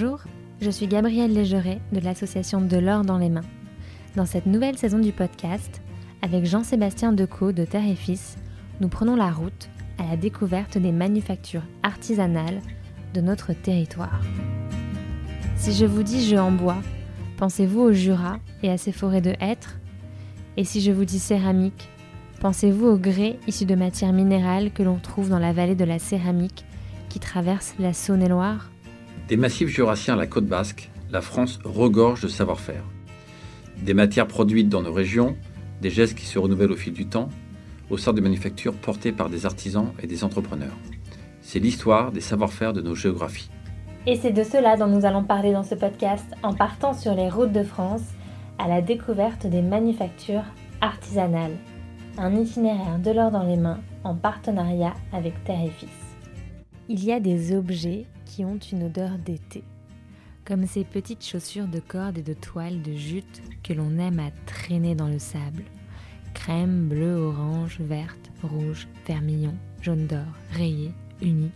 Bonjour, je suis Gabrielle Légeret de l'association De l'or dans les mains. Dans cette nouvelle saison du podcast, avec Jean-Sébastien Decaux de Terre et Fils, nous prenons la route à la découverte des manufactures artisanales de notre territoire. Si je vous dis jeu en bois, pensez-vous au Jura et à ses forêts de hêtres? Et si je vous dis céramique, pensez-vous au grès issu de matières minérales que l'on trouve dans la vallée de la céramique qui traverse la Saône-et-Loire? Des massifs jurassiens à la côte basque, la France regorge de savoir-faire. Des matières produites dans nos régions, des gestes qui se renouvellent au fil du temps, au sein de manufactures portées par des artisans et des entrepreneurs. C'est l'histoire des savoir-faire de nos géographies. Et c'est de cela dont nous allons parler dans ce podcast en partant sur les routes de France à la découverte des manufactures artisanales. Un itinéraire de l'or dans les mains en partenariat avec Terre et Fils. Il y a des objets ont une odeur d'été, comme ces petites chaussures de corde et de toile de jute que l'on aime à traîner dans le sable. Crème, bleu, orange, verte, rouge, vermillon, jaune d'or, rayé, uni.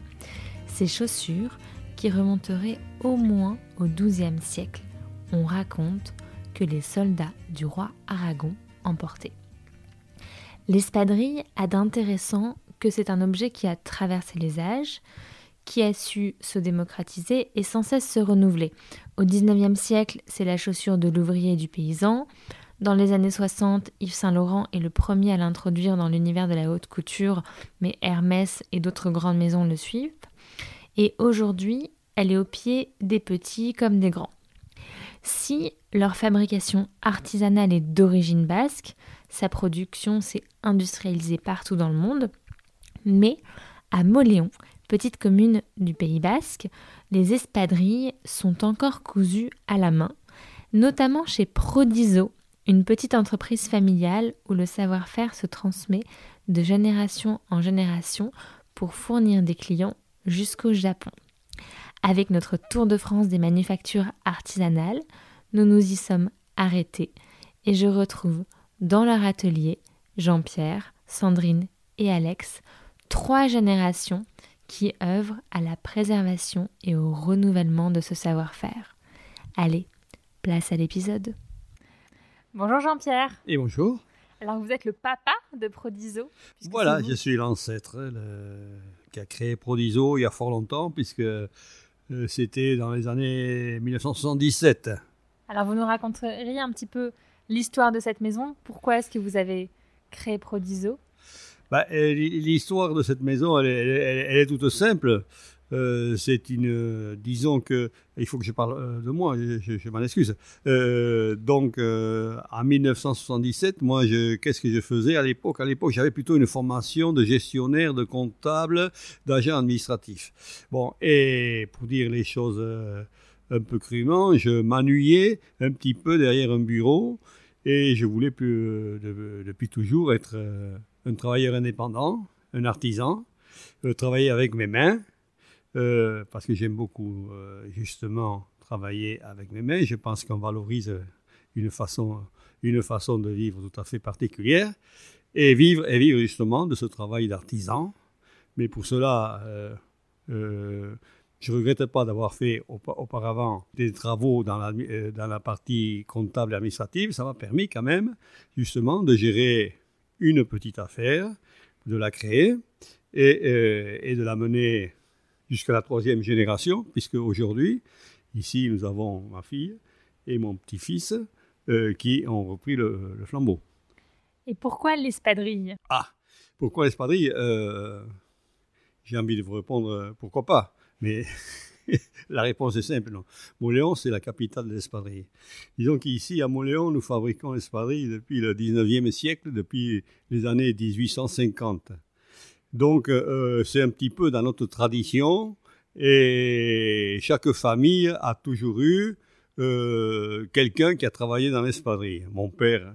Ces chaussures qui remonteraient au moins au XIIe siècle. On raconte que les soldats du roi Aragon en portaient. L'espadrille a d'intéressant que c'est un objet qui a traversé les âges, qui a su se démocratiser et sans cesse se renouveler. Au XIXe siècle, c'est la chaussure de l'ouvrier et du paysan. Dans les années 60, Yves Saint-Laurent est le premier à l'introduire dans l'univers de la haute couture, mais Hermès et d'autres grandes maisons le suivent. Et aujourd'hui, elle est au pied des petits comme des grands. Si leur fabrication artisanale est d'origine basque, sa production s'est industrialisée partout dans le monde, mais à Moléon, petite commune du Pays basque, les espadrilles sont encore cousues à la main, notamment chez Prodiso, une petite entreprise familiale où le savoir-faire se transmet de génération en génération pour fournir des clients jusqu'au Japon. Avec notre tour de France des manufactures artisanales, nous nous y sommes arrêtés et je retrouve dans leur atelier Jean-Pierre, Sandrine et Alex, trois générations qui œuvrent à la préservation et au renouvellement de ce savoir-faire. Allez, place à l'épisode. Bonjour Jean-Pierre. Et bonjour. Alors vous êtes le papa de Prodiso. Voilà, je suis l'ancêtre qui a créé Prodiso il y a fort longtemps, puisque euh, c'était dans les années 1977. Alors vous nous raconteriez un petit peu l'histoire de cette maison Pourquoi est-ce que vous avez créé Prodiso? Bah, L'histoire de cette maison, elle, est toute simple. Euh, c'est une, disons que, il faut que je parle euh, de moi, je, m'en excuse. Euh, donc, en 1977, moi, qu'est-ce que je faisais à l'époque? À l'époque, j'avais plutôt une formation de gestionnaire, de comptable, d'agent administratif. Bon, et pour dire les choses un peu crûment, je m'ennuyais un petit peu derrière un bureau et je voulais depuis toujours être un travailleur indépendant, un artisan, travailler avec mes mains euh, parce que j'aime beaucoup euh, justement travailler avec mes mains. Je pense qu'on valorise une façon, une façon de vivre tout à fait particulière et vivre, et vivre justement de ce travail d'artisan. Mais pour cela, euh, je ne regrette pas d'avoir fait auparavant des travaux dans la, dans la partie comptable et administrative. Ça m'a permis quand même justement de gérer une petite affaire, de la créer et, et de la mener jusqu'à la troisième génération, puisque aujourd'hui, ici, nous avons ma fille et mon petit-fils euh, qui ont repris le, flambeau. Et pourquoi l'espadrille? Ah, pourquoi l'espadrille? Euh, J'ai envie de vous répondre euh, pourquoi pas, mais la réponse est simple. Non. Moléon, c'est la capitale de l'espadrille. Disons qu'ici, à Moléon, nous fabriquons l'espadrille depuis le 19e siècle, depuis les années 1850. Donc, euh, c'est un petit peu dans notre tradition. Et chaque famille a toujours eu euh, quelqu'un qui a travaillé dans l'espadrille. Mon père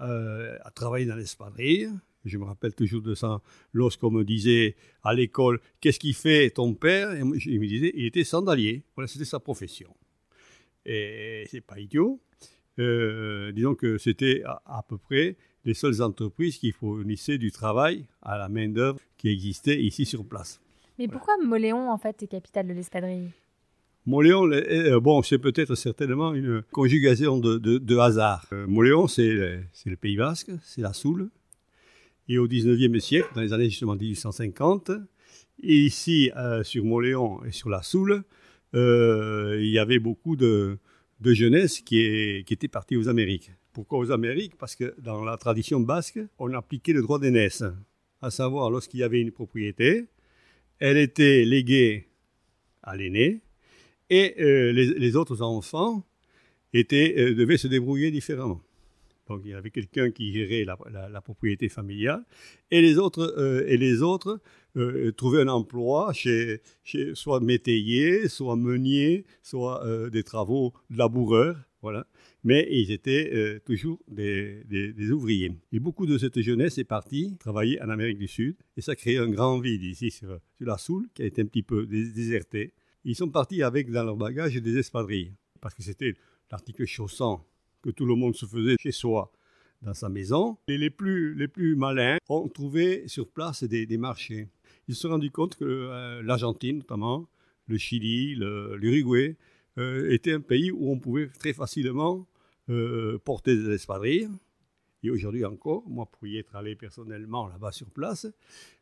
euh, a travaillé dans l'espadrille. Je me rappelle toujours de ça lorsqu'on me disait à l'école Qu'est-ce qu'il fait ton père? Et il me disait Il était sandalier. Voilà, c'était sa profession. Et c'est pas idiot. disons que c'était à, peu près les seules entreprises qui fournissaient du travail à la main-d'œuvre qui existait ici sur place. Mais pourquoi Moléon, en fait, est capitale de l'espadrille? Moléon, euh, bon, c'est peut-être certainement une conjugation de, de, hasard. Euh, Moléon, c'est le, Pays Basque, c'est la Soule. Et au 19e siècle, dans les années justement 1850, ici, euh, sur Moléon et sur la Soule, il y avait beaucoup de, jeunesse qui, était partie aux Amériques. Pourquoi aux Amériques? Parce que dans la tradition basque, on appliquait le droit d'aînesse, à savoir lorsqu'il y avait une propriété, elle était léguée à l'aîné, et euh, les, autres enfants euh, devaient se débrouiller différemment. Donc il y avait quelqu'un qui gérait la, propriété familiale et les autres, euh, et les autres trouvaient un emploi chez, chez, soit métayer, soit meunier, soit des travaux laboureurs. Voilà. Mais ils étaient toujours des, des, ouvriers. Et beaucoup de cette jeunesse est partie travailler en Amérique du Sud. Et ça crée un grand vide ici sur, sur la Soule, qui a été un petit peu désertée. Ils sont partis avec dans leur bagage des espadrilles, parce que c'était l'article chaussant que tout le monde se faisait chez soi dans sa maison. Et les plus, les plus malins ont trouvé sur place des, marchés. Ils se sont rendus compte que euh, l'Argentine, notamment, le Chili, l'Uruguay, euh, était un pays où on pouvait très facilement euh, porter des espadrilles. Et aujourd'hui encore, moi pour y être allé personnellement là-bas sur place,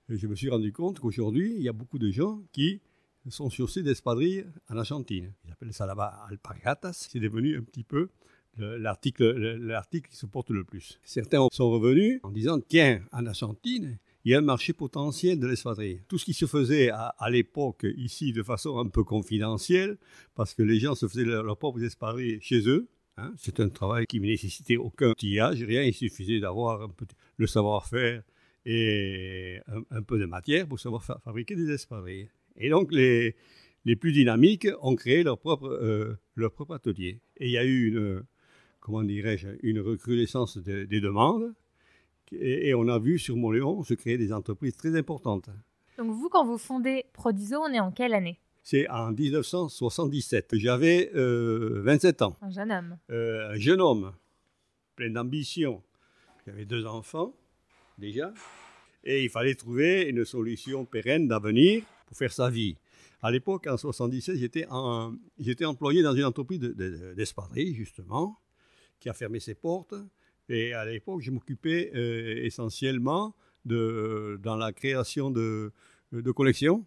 je me suis rendu compte qu'aujourd'hui, il y a beaucoup de gens qui sont chaussés d'espadrilles en Argentine. Ils appellent ça là-bas alpargatas. C'est devenu un petit peu l'article qui se porte le plus. Certains sont revenus en disant tiens, en Argentine, il y a un marché potentiel de l'espadrille. Tout ce qui se faisait à, l'époque ici de façon un peu confidentielle, parce que les gens se faisaient leurs propres espadrilles chez eux. Hein. C'est un travail qui ne nécessitait aucun outillage, rien. Il suffisait d'avoir le savoir-faire et un, peu de matière pour savoir fabriquer des espadrilles. Et donc, les, les plus dynamiques ont créé leur propre, euh, leur propre atelier. Et il y a eu une, comment dirais-je, une recrudescence des demandes. Et, on a vu sur Montléon se créer des entreprises très importantes. Donc, vous, quand vous fondez Prodiso, on est en quelle année? C'est en 1977. J'avais 27 euh, ans. Un jeune homme. Euh, un jeune homme, plein d'ambition. J'avais deux enfants, déjà. Et il fallait trouver une solution pérenne d'avenir pour faire sa vie. À l'époque, en 1977, j'étais, j'étais employé dans une entreprise d'espadrilles, justement, qui a fermé ses portes. Et à l'époque, je m'occupais euh, essentiellement de, dans la création de, de collections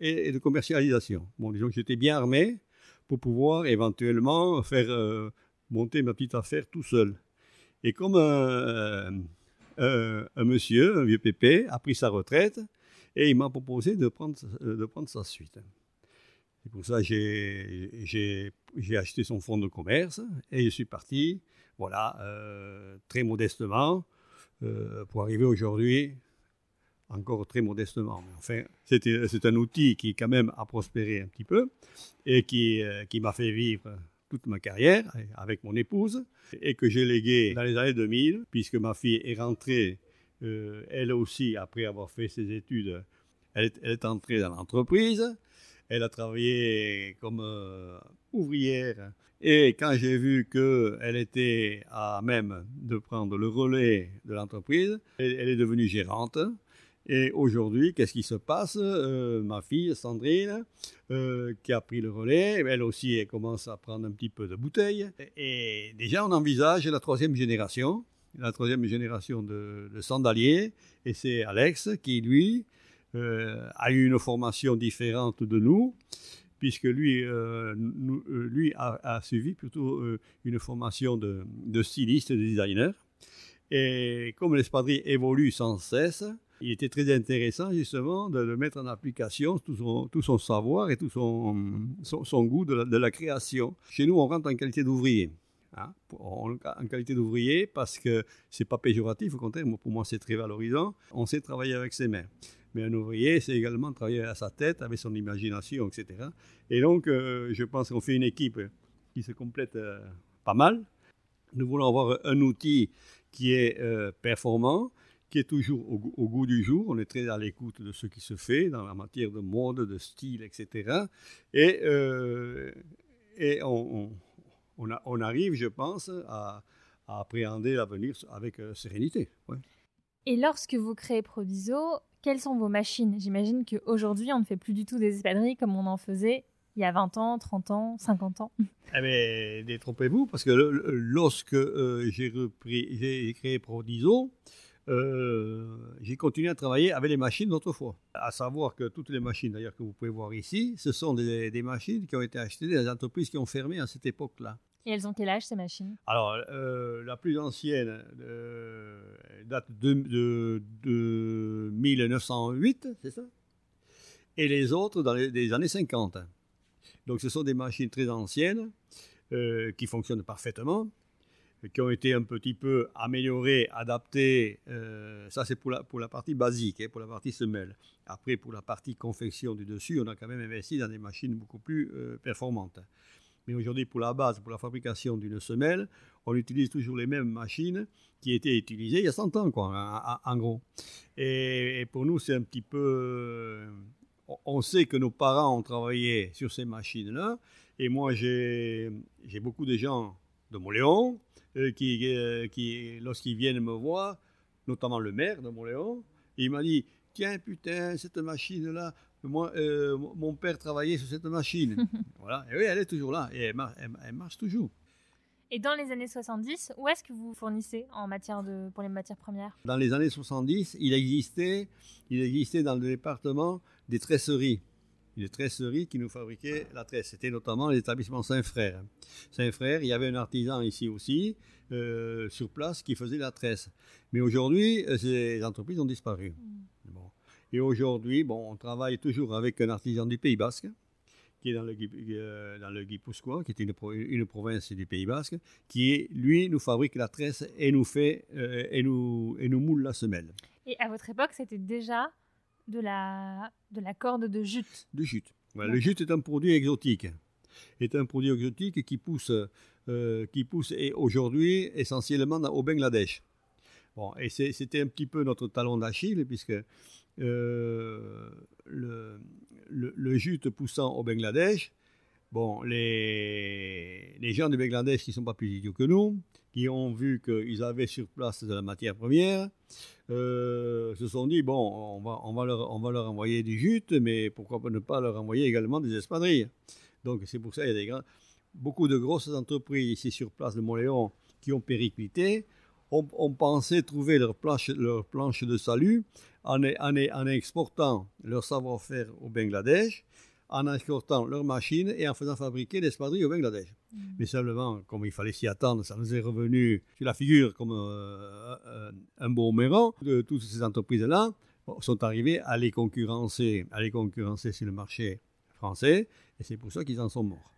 et, de commercialisation. Bon, disons que j'étais bien armé pour pouvoir éventuellement faire euh, monter ma petite affaire tout seul. Et comme un, un monsieur, un vieux pépé, a pris sa retraite, et il m'a proposé de prendre, euh, de prendre sa suite. C'est pour ça j'ai acheté son fonds de commerce et je suis parti, voilà, euh, très modestement, euh, pour arriver aujourd'hui, encore très modestement. Mais enfin, c'est un outil qui, quand même, a prospéré un petit peu et qui, qui m'a fait vivre toute ma carrière avec mon épouse et que j'ai légué dans les années 2000, puisque ma fille est rentrée euh, elle aussi, après avoir fait ses études, elle est, entrée dans l'entreprise. Elle a travaillé comme euh, ouvrière. Et quand j'ai vu qu'elle était à même de prendre le relais de l'entreprise, elle, est devenue gérante. Et aujourd'hui, qu'est-ce qui se passe euh, Ma fille, Sandrine, qui a pris le relais, elle aussi, elle commence à prendre un petit peu de bouteille. Et déjà, on envisage la troisième génération la troisième génération de, sandaliers, et c'est Alex qui, lui, euh, a eu une formation différente de nous, puisque lui, euh, euh, lui a, suivi plutôt une formation de, styliste, de designer. Et comme l'espadrille évolue sans cesse, il était très intéressant justement de, mettre en application tout son, tout son savoir et tout son, son, goût de la, de la, création. Chez nous, on rentre en qualité d'ouvrier. Hein, en, qualité d'ouvrier, parce que c'est pas péjoratif, au contraire, pour moi c'est très valorisant. On sait travailler avec ses mains. Mais un ouvrier, c'est également travailler à sa tête, avec son imagination, etc. Et donc, euh, je pense qu'on fait une équipe qui se complète euh, pas mal. Nous voulons avoir un outil qui est euh, performant, qui est toujours au, goût du jour. On est très à l'écoute de ce qui se fait dans la matière de mode, de style, etc. Et, et on, on, arrive, je pense, à, appréhender l'avenir avec sérénité. Et lorsque vous créez Proviso, quelles sont vos machines? J'imagine qu'aujourd'hui, on ne fait plus du tout des espadrilles comme on en faisait il y a 20 ans, 30 ans, 50 ans Eh bien, détrompez-vous, parce que lorsque euh, j'ai repris, j'ai créé Prodiso, euh, j'ai continué à travailler avec les machines d'autrefois. À savoir que toutes les machines, d'ailleurs, que vous pouvez voir ici, ce sont des, des machines qui ont été achetées des entreprises qui ont fermé à cette époque-là. Et elles ont quel âge ces machines? Alors, euh, la plus ancienne euh, date de, de, de 1908, c'est ça? Et les autres dans les années 50. Donc, ce sont des machines très anciennes euh, qui fonctionnent parfaitement, qui ont été un petit peu améliorées, adaptées. Ça, c'est pour la, pour la partie basique, hein, pour la partie semelle. Après, pour la partie confection du dessus, on a quand même investi dans des machines beaucoup plus performantes. Mais aujourd'hui, pour la base, pour la fabrication d'une semelle, on utilise toujours les mêmes machines qui étaient utilisées il y a 100 ans, quoi, en, gros. Et, pour nous, c'est un petit peu... Euh, on sait que nos parents ont travaillé sur ces machines-là. Et moi, j'ai beaucoup de gens de Montléon euh, qui, euh, qui lorsqu'ils viennent me voir, notamment le maire de Montléon, il m'a dit Tiens, putain, cette machine-là, moi, euh, mon père travaillait sur cette machine. voilà. Et oui, elle est toujours là. Et elle, marche toujours. Et dans les années 70, où est-ce que vous fournissez en matière de, pour les matières premières? Dans les années 70, il existait, il existait dans le département des tresseries. Des tresseries qui nous fabriquaient la tresse. C'était notamment l'établissement Saint-Frère. Saint-Frère, il y avait un artisan ici aussi, euh, sur place, qui faisait la tresse. Mais aujourd'hui, euh, ces entreprises ont disparu. Mm. Bon. Et aujourd'hui, bon, on travaille toujours avec un artisan du Pays Basque, qui est dans le, euh, dans le Guipuscoa, qui est une, une, province du Pays Basque, qui, lui, nous fabrique la tresse et nous fait, euh, et, nous, et nous moule la semelle. Et à votre époque, c'était déjà de la, de la corde de jute De jute. Le jute est un produit exotique. est un produit exotique qui pousse, euh, qui pousse aujourd'hui essentiellement au Bangladesh. Bon, et c'était un petit peu notre talon d'Achille, puisque euh, le, le, jute poussant au Bangladesh, bon, les, les gens du Bangladesh qui ne sont pas plus idiots que nous, qui ont vu qu'ils avaient sur place de la matière première, euh, se sont dit, bon, on va, on, va leur, on va leur envoyer du jute, mais pourquoi ne pas leur envoyer également des espadrilles. Donc c'est pour ça qu'il y a des grands, beaucoup de grosses entreprises ici sur place de Montléon qui ont périclité, ont, pensé trouver leur planche, leur planche de salut en, en, en exportant leur savoir-faire au Bangladesh, en exportant leurs machines et en faisant fabriquer des espadrilles au Bangladesh. Mm. Mais simplement, comme il fallait s'y attendre, ça nous est revenu sur la figure comme euh, euh, un méron. De toutes ces entreprises-là sont arrivées à les concurrencer, à les concurrencer sur le marché français, et c'est pour ça qu'ils en sont morts.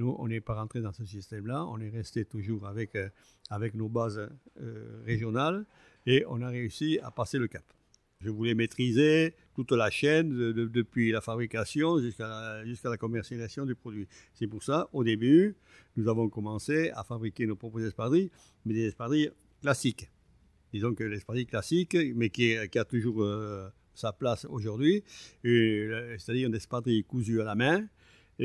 Nous, on n'est pas rentré dans ce système-là, on est resté toujours avec, euh, avec nos bases euh, régionales et on a réussi à passer le cap. Je voulais maîtriser toute la chaîne depuis la fabrication jusqu'à la, la commercialisation du produit. C'est pour ça, au début, nous avons commencé à fabriquer nos propres espadrilles, mais des espadrilles classiques. Disons que l'espadrille classique, mais qui, a toujours euh, sa place aujourd'hui, c'est-à-dire une espadrille cousue à la main,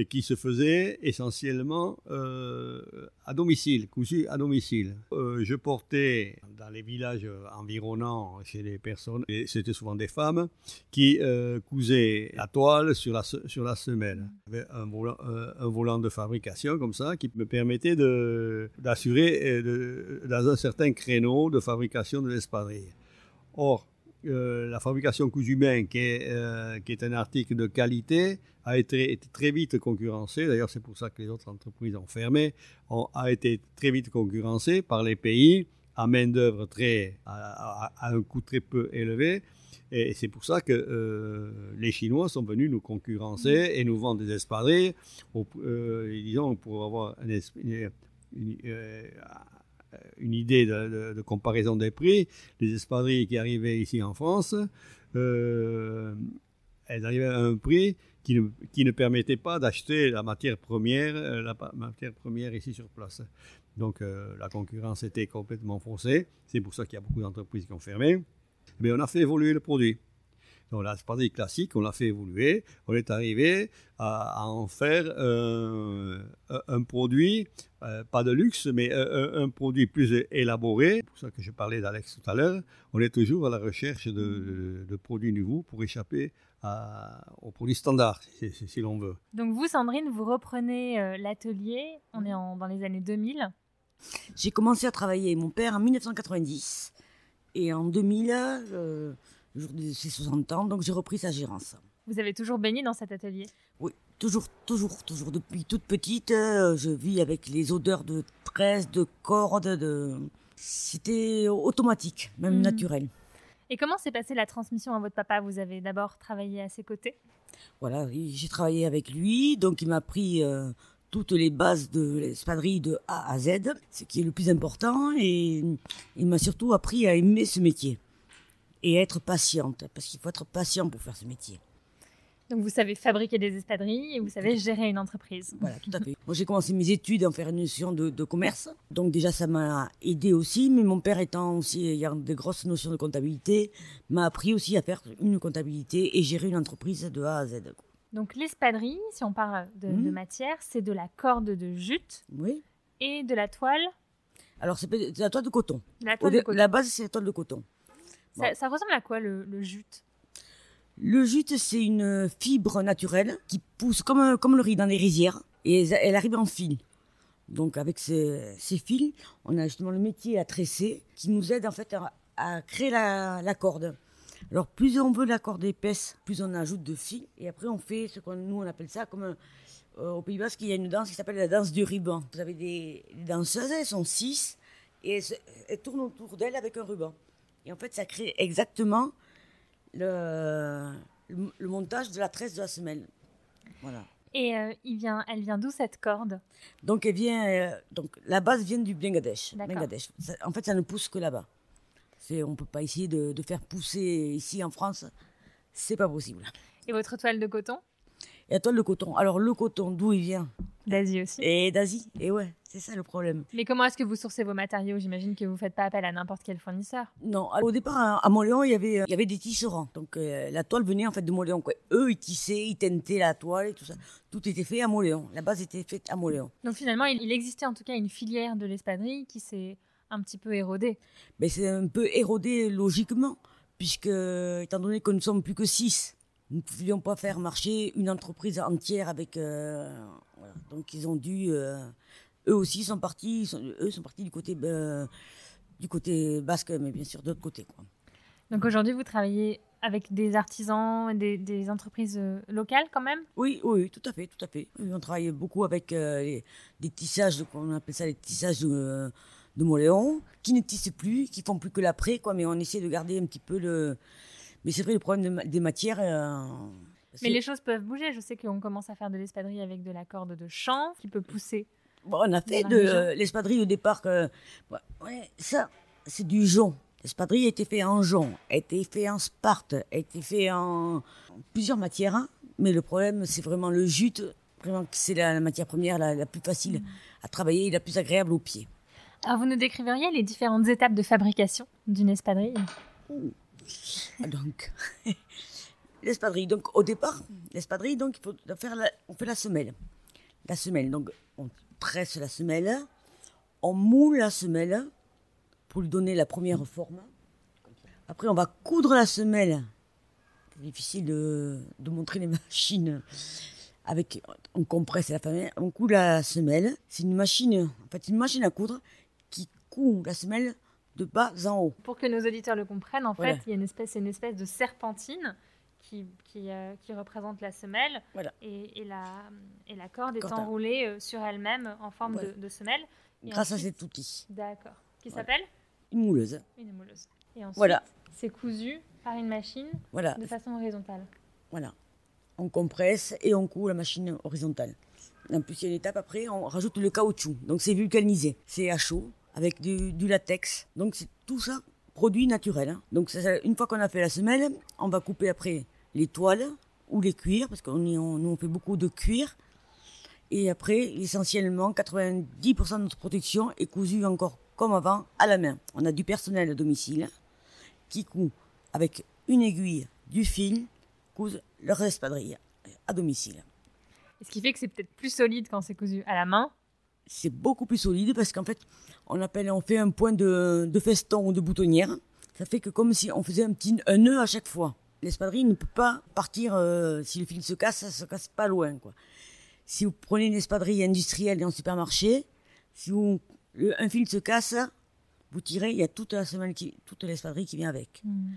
qui se faisait essentiellement euh, à domicile, cousu à domicile. Euh, je portais dans les villages environnants chez les personnes, et c'était souvent des femmes, qui euh, cousaient la toile sur la, sur la semelle. J'avais un volant, un volant de fabrication comme ça qui me permettait d'assurer dans un certain créneau de fabrication de l'espadrille. Or, euh, la fabrication cousu main, qui est, euh, qui est un article de qualité, a été, très vite concurrencée. D'ailleurs, c'est pour ça que les autres entreprises ont fermé. A été très vite concurrencée par les pays à main d'œuvre très, à, un coût très peu élevé. Et c'est pour ça que euh, les Chinois sont venus nous concurrencer et nous vendre des espadrilles, disons, pour avoir un, une idée de, comparaison des prix, les espadrilles qui arrivaient ici en France, euh, elles arrivaient à un prix qui ne, qui ne permettait pas d'acheter la matière première, euh, la matière première ici sur place. Donc la concurrence était complètement faussée. C'est pour ça qu'il y a beaucoup d'entreprises qui ont fermé. Mais on a fait évoluer le produit. Donc la spadrille classique, on l'a fait évoluer. On est arrivé à, en faire euh, un produit, euh, pas de luxe, mais euh, un, produit plus élaboré. C'est pour ça que je parlais d'Alex tout à l'heure. On est toujours à la recherche de, produits nouveaux pour échapper aux produits standards, si, l'on veut. Donc vous, Sandrine, vous reprenez euh, l'atelier, on est dans les années 2000. J'ai commencé à travailler avec mon père en 1990 et en 2000, de ses 60 ans, donc j'ai repris sa gérance. Vous avez toujours baigné dans cet atelier? Oui, toujours, toujours, toujours. Depuis toute petite, euh, je vis avec les odeurs de tresse, de cordes, de... C'était automatique, même hmm. naturel. Et comment s'est passée la transmission à votre papa? Vous avez d'abord travaillé à ses côtés? Voilà, j'ai travaillé avec lui, donc il m'a appris euh, toutes les bases de l'espadrille de A à Z, ce qui est le plus important, et il m'a surtout appris à aimer ce métier et être patiente, parce qu'il faut être patient pour faire ce métier. Donc vous savez fabriquer des espadrilles et vous savez gérer une entreprise. Voilà, tout à fait. Moi j'ai commencé mes études en faire une notion de, commerce, donc déjà ça m'a aidé aussi. Mais mon père étant aussi ayant des grosses notions de comptabilité, m'a appris aussi à faire une comptabilité et gérer une entreprise de A à Z. Donc l'espadrille, si on parle de, hmm. matière, c'est de la corde de jute. Oui. Et de la toile. Alors c'est de la toile de coton. La, toile de coton. la base c'est la toile de coton. Ça, ressemble à quoi le jute? Le jute, c'est une fibre naturelle qui pousse comme, comme le riz dans les rizières et elle arrive en fil. Donc avec ces, fils, on a justement le métier à tresser qui nous aide en fait à, créer la, corde. Alors plus on veut la corde épaisse, plus on ajoute de fils et après on fait ce qu'on nous on appelle ça comme euh, au Pays Basque il y a une danse qui s'appelle la danse du ruban. Vous avez des, danseuses, elles sont six et elles tournent autour d'elles avec un ruban. Et en fait ça crée exactement le, le, montage de la tresse de la semelle. Voilà. Et euh, il vient, elle vient d'où cette corde? Donc elle vient, euh, donc la base vient du Bangladesh. Bangladesh. en fait, ça ne pousse que là-bas. C'est, on peut pas essayer de, de, faire pousser ici en France, c'est pas possible. Et votre toile de coton? Et la toile de coton. Alors le coton, d'où il vient? D'Asie aussi. Et d'Asie. Et ouais, c'est ça le problème. Mais comment est-ce que vous sourcez vos matériaux? J'imagine que vous faites pas appel à n'importe quel fournisseur. Non, au départ à Montléon, il y avait il y avait des tisserands. Donc euh, la toile venait en fait de Montléon quoi. Eux, ils tissaient, ils teintaient la toile et tout ça. Tout était fait à Montléon. La base était faite à Montléon. Donc finalement, il, existait en tout cas une filière de l'espadrille qui s'est un petit peu érodée. Mais c'est un peu érodé logiquement puisque étant donné que nous sommes plus que six nous ne pouvions pas faire marcher une entreprise entière avec. Euh, voilà. Donc ils ont dû. Euh, eux aussi sont partis. Sont, eux sont partis du côté euh, du côté basque, mais bien sûr d'autre côté. Quoi. Donc aujourd'hui, vous travaillez avec des artisans, des, des entreprises locales quand même? Oui, oui, tout à fait, tout à fait. on travaille beaucoup avec des tissages, on appelle ça les tissages de, de Moléon, qui ne tissent plus, qui font plus que l'après, quoi. Mais on essaie de garder un petit peu le mais c'est vrai, le problème des matières. Euh, mais les choses peuvent bouger. Je sais qu'on commence à faire de l'espadrille avec de la corde de chanvre qui peut pousser. Bon, on a fait de l'espadrille au départ. Que, ouais, ça, c'est du jonc. L'espadrille a été fait en jonc, a été fait en sparte, a été fait en, plusieurs matières. Hein. Mais le problème, c'est vraiment le jute. Vraiment, c'est la, matière première la, plus facile à travailler et la plus agréable au pied. Alors, vous nous décriveriez les différentes étapes de fabrication d'une espadrille? donc, l'espadrille. Donc, au départ, l'espadrille, donc, il faut faire on fait la semelle. La semelle. Donc, on presse la semelle, on moule la semelle pour lui donner la première forme. Après, on va coudre la semelle. C'est difficile de, montrer les machines avec on compresse la semelle, on coud la semelle. C'est une machine, en fait, une machine à coudre qui coud la semelle de bas en haut. Pour que nos auditeurs le comprennent, en fait, il y a une espèce, une espèce de serpentine qui, qui, euh, qui représente la semelle et, et, la, et la corde est enroulée euh, sur elle-même en forme de, semelle. Grâce à cet outil. D'accord. Qui s'appelle Une mouleuse. Une mouleuse. Et ensuite, voilà. c'est cousu par une machine voilà. de façon horizontale. Voilà. On compresse et on coud la machine horizontale. En plus, il y a une étape après, on rajoute le caoutchouc. Donc c'est vulcanisé. C'est à chaud avec du, latex. Donc c'est tout ça produit naturel. Hein. Donc une fois qu'on a fait la semelle, on va couper après les toiles ou les cuirs, parce qu'on on, nous on fait beaucoup de cuir. Et après, essentiellement, 90% de notre production est cousue encore comme avant à la main. On a du personnel à domicile qui coud avec une aiguille, du fil, cousent leur espadrille à domicile. Ce qui fait que c'est peut-être plus solide quand c'est cousu à la main c'est beaucoup plus solide parce qu'en fait, on appelle, on fait un point de, de feston ou de boutonnière. Ça fait que comme si on faisait un petit un nœud à chaque fois. l'espadrille ne peut pas partir euh, si le fil se casse, ça se casse pas loin quoi. Si vous prenez une espadrille industrielle dans le supermarché, si vous, le- un fil se casse, vous tirez, il y a toute la semelle qui, toute l'espadrille qui vient avec. Mm.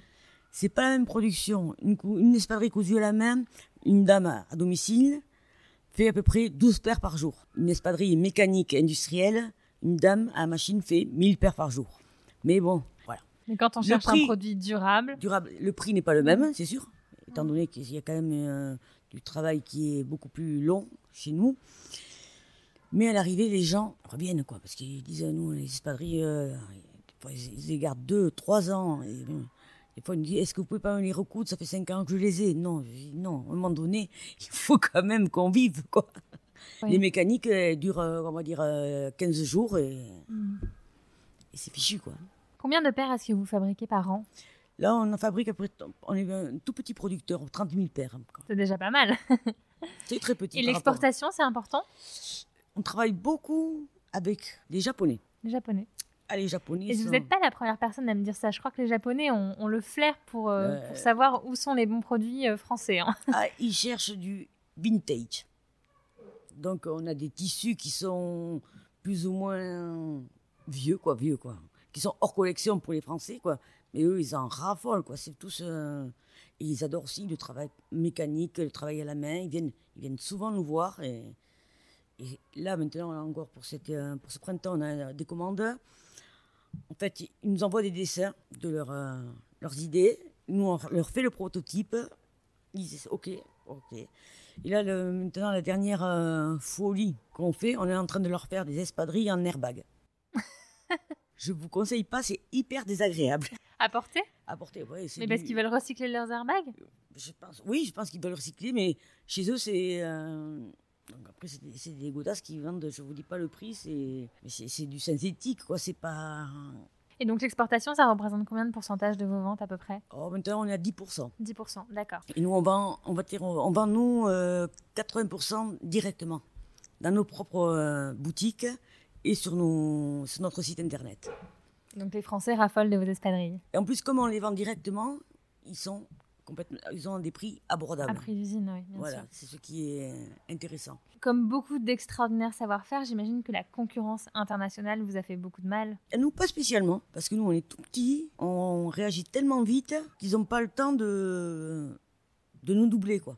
C'est pas la même production. Une, une espadrille cousue à la main, une dame à, à domicile fait à peu près 12 paires par jour. Une espadrille mécanique industrielle, une dame à machine fait 1000 paires par jour. Mais bon, voilà. Mais quand on Le cherche prix- un produit durable, Durable, le prix n'est pas le même, c'est sûr, étant donné qu'il y a quand même euh, du travail qui est beaucoup plus long chez nous. Mais à l'arrivée, les gens reviennent, quoi, parce qu'ils disent, nous, les espadrilles, euh, ils, ils les gardent deux, trois ans. Et, bon, des fois, ils me disent, est-ce que vous pouvez pas me les recoudre Ça fait cinq ans que je les ai. Non, non, à un moment donné, il faut quand même qu'on vive, quoi. Oui. Les mécaniques euh, durent, euh, on va dire, euh, 15 jours et, Mm. et c'est fichu, quoi. combien de paires est-ce que vous fabriquez par an? Là, on en fabrique, après, on est un tout petit producteur, 30 000 paires. quoi. C'est déjà pas mal. C'est très petit. Et l'exportation, c'est important? On travaille beaucoup avec les Japonais. Les Japonais. Ah, les Japonais. Et vous n'êtes pas la première personne à me dire ça. Je crois que les Japonais ont, ont le flair pour, euh, pour savoir où sont les bons produits euh, français. hein. Ah, ils cherchent du vintage. Donc, on a des tissus qui sont plus ou moins vieux, quoi, vieux, quoi. Qui sont hors collection pour les Français, quoi. Mais eux, ils en raffolent, quoi. C'est tous. euh, et ils adorent aussi le travail mécanique, le travail à la main. Ils viennent, ils viennent souvent nous voir. Et, et là, maintenant, encore pour, cette, euh, pour ce printemps, on a des commandes. En fait, ils nous envoient des dessins de leur, euh, leurs idées. Nous, on leur fait le prototype. Ils disent OK, OK. Et là, le- maintenant, la dernière euh, folie qu'on fait, on est en train de leur faire des espadrilles en airbag. Je vous conseille pas, c'est hyper désagréable À porter? À porter. C'est Mais parce qu'ils veulent recycler leurs airbags? Je pense, oui, je pense qu'ils veulent recycler, mais chez eux, c'est. euh, après, c'est des, des godasses qui vendent, je vous dis pas le prix, c'est du synthétique, quoi. C'est pas. Et donc l'exportation, ça représente combien de pourcentage de vos ventes à peu près? Oh, maintenant, on est à 10%. 10%, d'accord. Et nous, on vend, on va dire, on vend nous euh, 80% directement dans nos propres euh, boutiques et sur, nos, sur notre site internet. Donc les Français raffolent de vos espadrilles? Et en plus, comme on les vend directement, ils sont complètement, ils ont des prix abordables. À prix d'usine, oui, bien voilà, sûr. c'est ce qui est intéressant. Comme beaucoup d'extraordinaires savoir-faire, j'imagine que la concurrence internationale vous a fait beaucoup de mal. Et nous, pas spécialement, parce que nous, on est tout petits, on réagit tellement vite qu'ils n'ont pas le temps de, de nous doubler, quoi.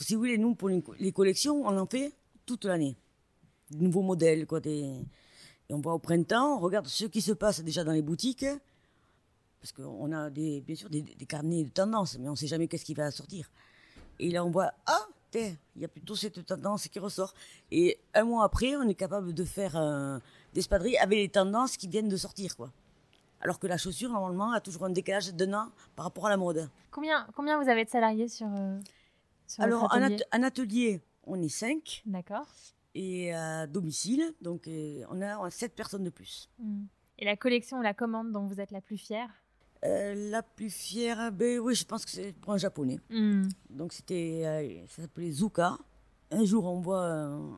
Si vous voulez, nous, pour les, collections, on en fait toute l'année. Des nouveaux modèles, quoi. Des... Et on va au printemps, on regarde ce qui se passe déjà dans les boutiques, parce qu'on a des, bien sûr des, des carnets de tendance, mais on ne sait jamais qu'est-ce qui va sortir. Et là, on voit, ah, il y a plutôt cette tendance qui ressort. Et un mois après, on est capable de faire euh, des espadrilles avec les tendances qui viennent de sortir, quoi. Alors que la chaussure, normalement, a toujours un décalage d'un an par rapport à la mode. Combien, combien vous avez de salariés sur, euh, sur Alors, votre en, atelier at- en atelier, on est cinq, D'accord. et à domicile, donc euh, on a on a sept personnes de plus. Hmm. Et la collection ou la commande dont vous êtes la plus fière Euh, la plus fière, ben oui, je pense que c'est pour un japonais. Hmm. Donc c'était, euh, ça s'appelait Zuka. Un jour, on voit un,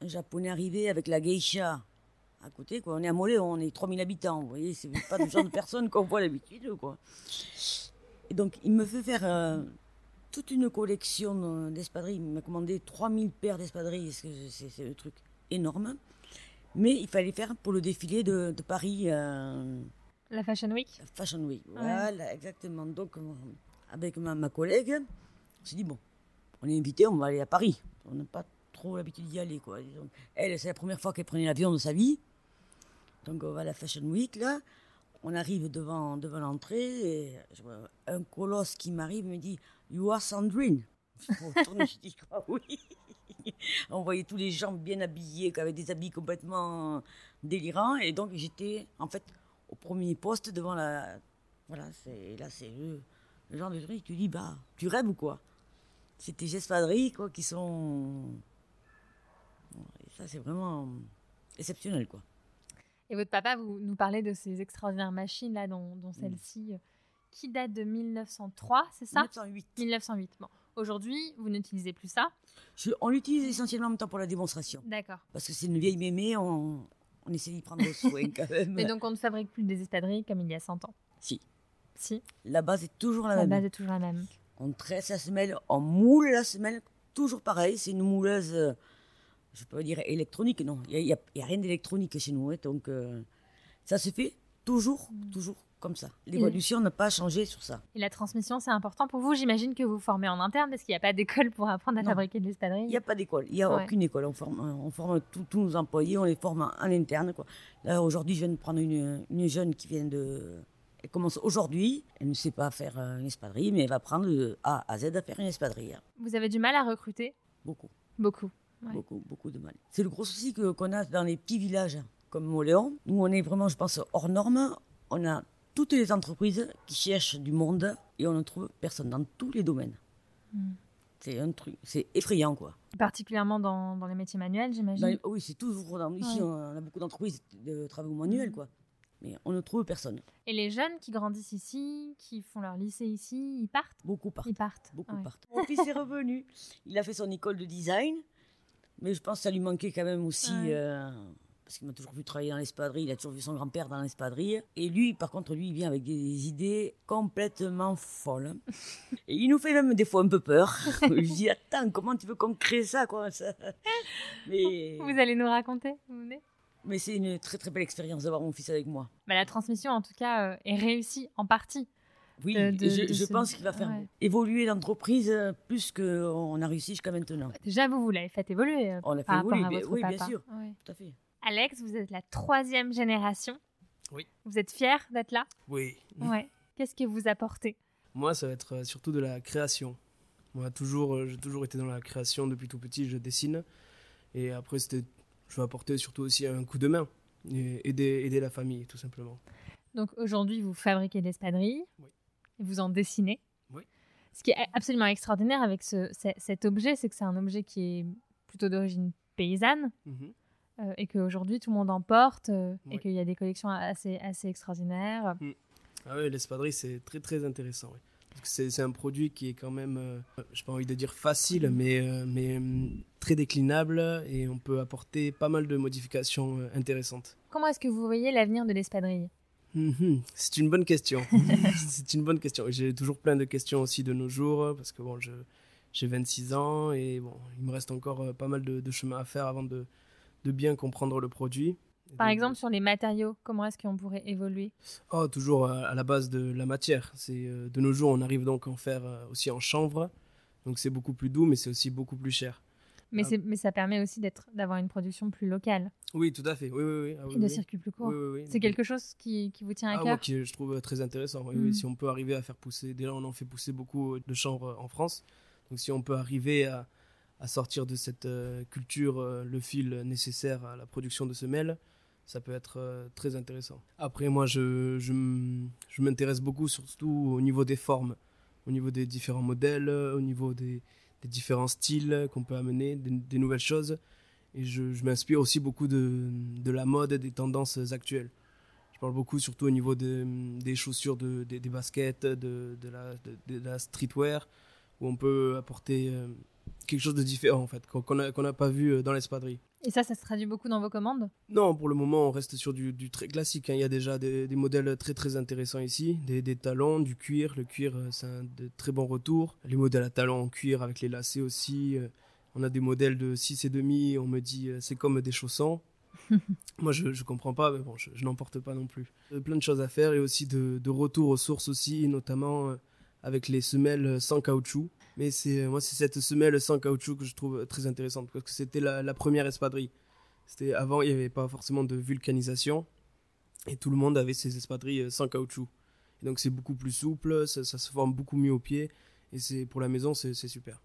un japonais arriver avec la geisha à côté. Quoi. On est à Mollet, on est 3000 habitants. Vous voyez, c'est pas le genre de personne qu'on voit d'habitude. Quoi. Et donc, il me fait faire euh, toute une collection d'espadrilles. Il m'a commandé 3000 paires d'espadrilles. C'est c'est un truc énorme. Mais il fallait faire pour le défilé de, de Paris. La Fashion Week Fashion Week. Voilà, exactement. Donc, euh, avec ma, ma collègue, on s'est dit, bon, on est invité, on va aller à Paris. On n'a pas trop l'habitude d'y aller, quoi. Donc, elle, c'est la première fois qu'elle prenait l'avion de sa vie. Donc, on va à la Fashion Week, là. On arrive devant, devant l'entrée et je vois un colosse qui m'arrive me dit You are Sandrine. Je dis Ah oui. On voyait tous les gens bien habillés, avec des habits complètement délirants. Et donc, j'étais, en fait, au premier poste devant la. Voilà, c'est là, c'est le, le genre de truc. Tu dis, bah, tu rêves ou quoi? C'est tes espadrilles, quoi, qui sont. Et ça, c'est vraiment exceptionnel, quoi. Et votre papa, vous nous parlez de ces extraordinaires machines là, dont, dont celle-ci, euh, qui date de 1903, c'est ça? 1908. 1908. Bon, aujourd'hui, vous n'utilisez plus ça? Je- on l'utilise essentiellement en même temps pour la démonstration. D'accord. Parce que c'est une vieille mémé, on, on essaie d'y prendre soin quand même. Mais donc, on ne fabrique plus des espadrilles comme il y a 100 ans. Si. Si, La base est toujours la la même. base est toujours la même. On tresse la semelle, on moule la semelle, toujours pareil. C'est une mouleuse, euh, je peux dire électronique, non. Il n'y a, rien d'électronique chez nous. hein, donc, euh, ça se fait toujours, toujours comme ça. L'évolution n'a pas changé sur ça. Et la transmission, c'est important pour vous. J'imagine que vous formez en interne parce qu'il n'y a pas d'école pour apprendre à Non. fabriquer de l'espadrille? Il n'y a pas d'école, il n'y a Ouais. aucune école. On forme, on forme tous- nos employés, on les forme en, en interne. Quoi. Là, aujourd'hui, je viens de prendre une, une jeune qui vient de. Elle commence aujourd'hui. Elle ne sait pas faire euh, une espadrille, mais elle va apprendre de A à Z à faire une espadrille. Vous avez du mal à recruter? Beaucoup, Beaucoup. Ouais. beaucoup, beaucoup de mal. C'est le gros souci que- qu'on a dans les petits villages comme Moléon, où on est vraiment, je pense, hors norme. On a toutes les entreprises qui cherchent du monde et on ne trouve personne dans tous les domaines. Mm. C'est un truc, c'est effrayant, quoi. Particulièrement dans, dans les métiers manuels, j'imagine. Oui, c'est toujours dans, ici, on a beaucoup d'entreprises de travaux manuels, Mhm. quoi. Mais on ne trouve personne. Et les jeunes qui grandissent ici, qui font leur lycée ici, ils partent? Beaucoup partent. Ils partent. Beaucoup Ouais. partent. Mon fils est revenu. Il a fait son école de design, mais je pense que ça lui manquait quand même aussi. Ouais. euh, parce qu'il m'a toujours vu travailler dans l'espadrille, il a toujours vu son grand-père dans l'espadrille. Et lui, par contre, lui, il vient avec des idées complètement folles. Et il nous fait même des fois un peu peur. je lui dis, attends, comment tu veux qu'on crée ça, quoi ça? Mais, Vous allez nous raconter vous venez? Mais c'est une très très belle expérience d'avoir mon fils avec moi. Bah, La transmission, en tout cas, euh, est réussie en partie. Oui, de- de- et je, de je ce- pense qu'il va faire ouais. évoluer l'entreprise euh, plus qu'on a réussi jusqu'à maintenant. Déjà, vous, vous l'avez fait évoluer. euh, On l'a fait évoluer, bien- oui, bien sûr. Ouais. Tout à fait. Alex, vous êtes la troisième génération. Oui. Vous êtes fier d'être là? Oui. Ouais. Qu'est-ce que vous apportez? Moi, ça va être euh, surtout de la création. Moi, toujours, euh, j'ai toujours été dans la création depuis tout petit. Je dessine. Et après, c'était, je vais apporter surtout aussi un coup de main. Et aider, aider la famille, tout simplement. Donc aujourd'hui, vous fabriquez des espadrilles. Oui. Et vous en dessinez. Oui. Ce qui est absolument extraordinaire avec ce, ce- cet objet, c'est que c'est un objet qui est plutôt d'origine paysanne Mhm. Euh, et qu'aujourd'hui tout le monde en porte euh, et Oui. qu'il y a des collections assez, assez extraordinaires. Ah ouais, l'espadrille, c'est très très intéressant. que c'est, c'est un produit qui est quand même, euh, j'ai pas envie de dire facile, mais, euh, mais hum, très déclinable et on peut apporter pas mal de modifications intéressantes. Comment est-ce que vous voyez l'avenir de l'espadrille? Mhm, C'est une bonne question. c'est une bonne question. J'ai toujours plein de questions aussi de nos jours parce que bon, je, j'ai 26 ans et bon, il me reste encore pas mal de, de chemin à faire avant de, de bien comprendre le produit. Par de- exemple, sur les matériaux, comment est-ce qu'on pourrait évoluer? Oh, toujours à, à la base de la matière. C'est euh, de nos jours, on arrive donc à en faire euh, aussi en chanvre. Donc c'est beaucoup plus doux, mais c'est aussi beaucoup plus cher. mais, Ah. mais ça permet aussi d'avoir une production plus locale Oui, tout à fait. Oui, oui, oui. Ah, oui, et de oui. circuits plus courts. Oui. C'est quelque chose qui, qui vous tient à Ah, moi, cœur qui je trouve très intéressant. Mm. si on peut arriver à faire pousser, déjà on en fait pousser beaucoup de chanvre en France. Donc si on peut arriver à, à sortir de cette euh, culture euh, le fil nécessaire à la production de semelles, ça peut être euh, très intéressant. Après, moi, je, je, je m'intéresse beaucoup surtout au niveau des formes, au niveau des différents modèles, au niveau des, différents styles qu'on peut amener, des, nouvelles choses. Et je, je m'inspire aussi beaucoup de, de la mode et des tendances actuelles. Je parle beaucoup surtout au niveau de- des chaussures, de, des, des baskets, de, la, de, la streetwear, où on peut apporter quelque chose de différent en fait, qu'on n'a n'a pas vu euh, dans l'espadrille. Et ça, ça se traduit beaucoup dans vos commandes? Non, pour le moment, on reste sur du, du très classique. hein. Il y a déjà des, des modèles très très intéressants ici, des, des talons, du cuir. Le cuir, euh, c'est un de très bons retours. Les modèles à talons en cuir avec les lacets aussi. euh, On a des modèles de 6 et demi. On me dit c'est comme des chaussons. Moi, je je comprends pas, mais bon, je, je n'en porte pas non plus. Plein de choses à faire et aussi de, de retour aux sources aussi, notamment avec les semelles sans caoutchouc. Mais c'est moi, c'est cette semelle sans caoutchouc que je trouve très intéressante parce que c'était la, la première espadrille. C'était avant, il n'y avait pas forcément de vulcanisation et tout le monde avait ses espadrilles euh, sans caoutchouc. Et donc c'est beaucoup plus souple, ça, ça se forme beaucoup mieux au pied et c'est pour la maison c'est c'est super.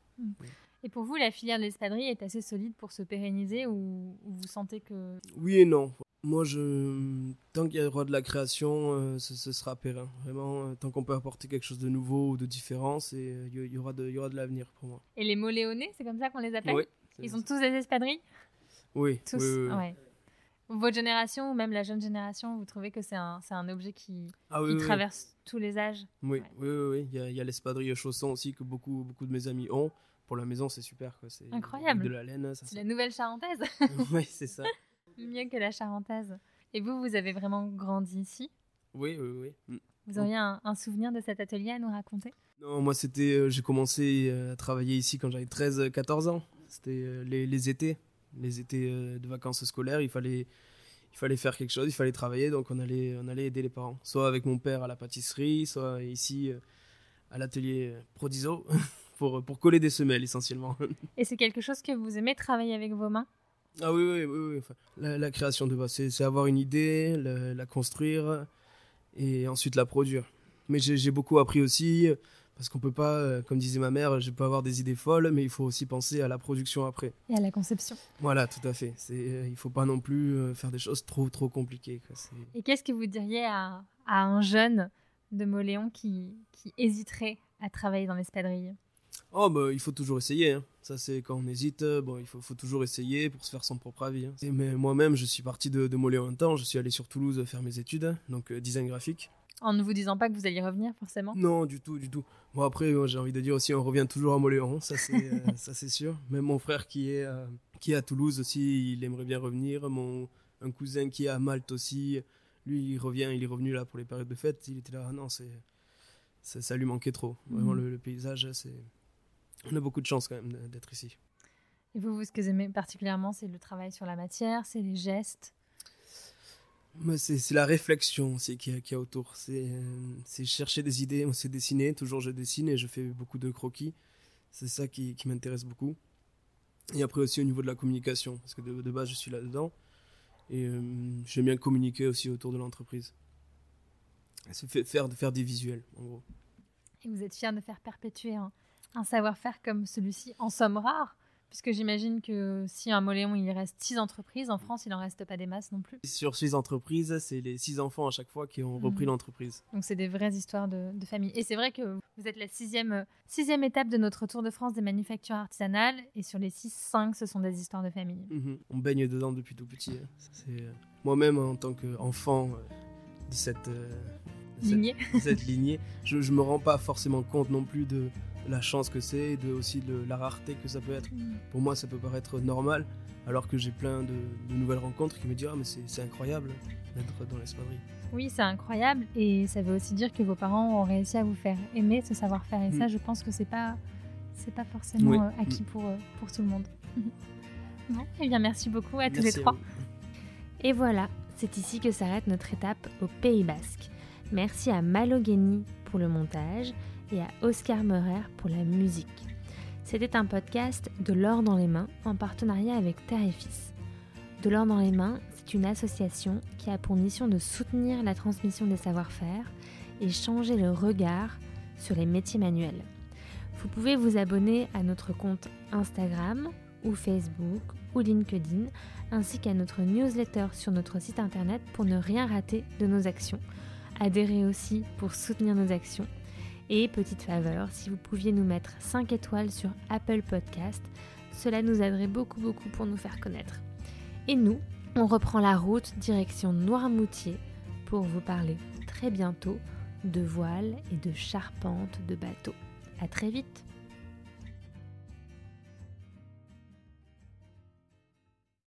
Et pour vous, la filière de l'espadrille est assez solide pour se pérenniser ou, ou vous sentez que... Oui et non. Moi, je tant qu'il y aura de la création, euh, ce, ce sera périn. Vraiment, euh, tant qu'on peut apporter quelque chose de nouveau ou de différent, c'est euh, il y, y aura de il l'avenir pour moi. Et les moléonés, c'est comme ça qu'on les appelle Oui. Ils ça. ont tous des espadrilles Oui. Tous oui, oui, oui. ouais. Votre génération ou même la jeune génération, vous trouvez que c'est un, objet qui, Ah qui traverse tous les âges? Oui, Ouais. oui, oui. Il y a, il a l'espadrille chausson aussi que beaucoup, beaucoup de mes amis ont. Pour la maison, c'est super. Quoi. C'est Incroyable. De la laine, ça. C'est la nouvelle charentaise oui, c'est ça. Mieux que la charentaise. Et vous, vous avez vraiment grandi ici? Oui, oui, oui. Mm. Vous auriez un, un souvenir de cet atelier à nous raconter? Non, moi c'était, euh, j'ai commencé euh, à travailler ici quand j'avais 13-14 ans. C'était euh, les, les étés, les étés euh, de vacances scolaires. Il fallait, il fallait faire quelque chose, il fallait travailler, donc on allait, on allait aider les parents. Soit avec mon père à la pâtisserie, soit ici euh, à l'atelier euh, Prodiso pour, pour coller des semelles essentiellement. Et c'est quelque chose que vous aimez travailler avec vos mains? Ah oui, oui, oui. oui. Enfin, la, la création de base, c'est avoir une idée, la, la construire et ensuite la produire. Mais j'ai beaucoup appris aussi parce qu'on peut pas, euh, comme disait ma mère, je peux avoir des idées folles, mais il faut aussi penser à la production après. et à la conception. Voilà, tout à fait. C'est, euh, il faut pas non plus euh, faire des choses trop, trop compliquées. quoi. Et qu'est-ce que vous diriez à, à un jeune de Moléon qui, qui hésiterait à travailler dans l'espadrille? Oh, bah, il faut toujours essayer. hein. Ça, c'est quand on hésite, euh, bon, il faut, faut toujours essayer pour se faire son propre avis. hein. Et, mais moi-même, je suis parti de, de Moléon un temps. Je suis allé sur Toulouse faire mes études, donc euh, design graphique. En ne vous disant pas que vous alliez revenir, forcément? Non, du tout, du tout. Bon, après, j'ai envie de dire aussi, on revient toujours à Moléon, ça c'est, euh, ça c'est sûr. Même mon frère qui est, euh, qui est à Toulouse aussi, il aimerait bien revenir. Mon, un cousin qui est à Malte aussi, lui, il revient, il est revenu là pour les périodes de fête. Il était là, ah non, c'est, ça, ça lui manquait trop. Vraiment, le, le paysage, c'est, on a beaucoup de chance quand même d'être ici. Et vous, vous, ce que vous aimez particulièrement, c'est le travail sur la matière, c'est les gestes? Moi, c'est la réflexion aussi qu'il y, a- qu'il y a autour. C'est euh, c'est chercher des idées, moi, c'est dessiner. Toujours, je dessine et je fais beaucoup de croquis. C'est ça qui, qui m'intéresse beaucoup. Et après aussi au niveau de la communication, parce que de, de base, je suis là-dedans. Et euh, j'aime bien communiquer aussi autour de l'entreprise. C'est faire, faire des visuels, en gros. Et vous êtes fier de faire perpétuer un, un savoir-faire comme celui-ci, en somme rare Puisque j'imagine que si à Moléon, il reste six entreprises, en France, il n'en reste pas des masses non plus. Sur six entreprises, c'est les six enfants à chaque fois qui ont repris Mhm. l'entreprise. Donc c'est des vraies histoires de, de famille. Et c'est vrai que vous êtes la sixième, sixième étape de notre Tour de France des manufactures artisanales. Et sur les six, cinq, ce sont des histoires de famille. Mhm. On baigne dedans depuis tout petit. hein. Euh, moi-même en tant qu'enfant euh, de cette, euh, de cette- Lignée. cette lignée, je, je me rends pas forcément compte non plus de la chance que c'est, de aussi de la rareté que ça peut être. Pour moi, ça peut paraître normal, alors que j'ai plein de, de nouvelles rencontres qui me disent ah mais c'est incroyable d'être dans l'espadrille. Oui, c'est incroyable. Et ça veut aussi dire que vos parents ont réussi à vous faire aimer ce savoir-faire. Et ça, Mm. je pense que c'est pas, c'est pas forcément Oui. euh, acquis pour, euh, pour tout le monde. bon, eh bien, merci beaucoup à tous les trois. Et voilà, c'est ici que s'arrête notre étape au Pays Basque. Merci à Malogeni pour le montage et à Oscar Meurer pour la musique. C'était un podcast de l'or dans les mains en partenariat avec Terre. De l'or dans les mains, c'est une association qui a pour mission de soutenir la transmission des savoir-faire et changer le regard sur les métiers manuels. Vous pouvez vous abonner à notre compte Instagram ou Facebook ou LinkedIn ainsi qu'à notre newsletter sur notre site internet pour ne rien rater de nos actions. Adhérez aussi pour soutenir nos actions. Et petite faveur, si vous pouviez nous mettre 5 étoiles sur Apple Podcast, cela nous aiderait beaucoup beaucoup pour nous faire connaître. Et nous, on reprend la route direction Noirmoutier pour vous parler très bientôt de voiles et de charpente de bateaux. À très vite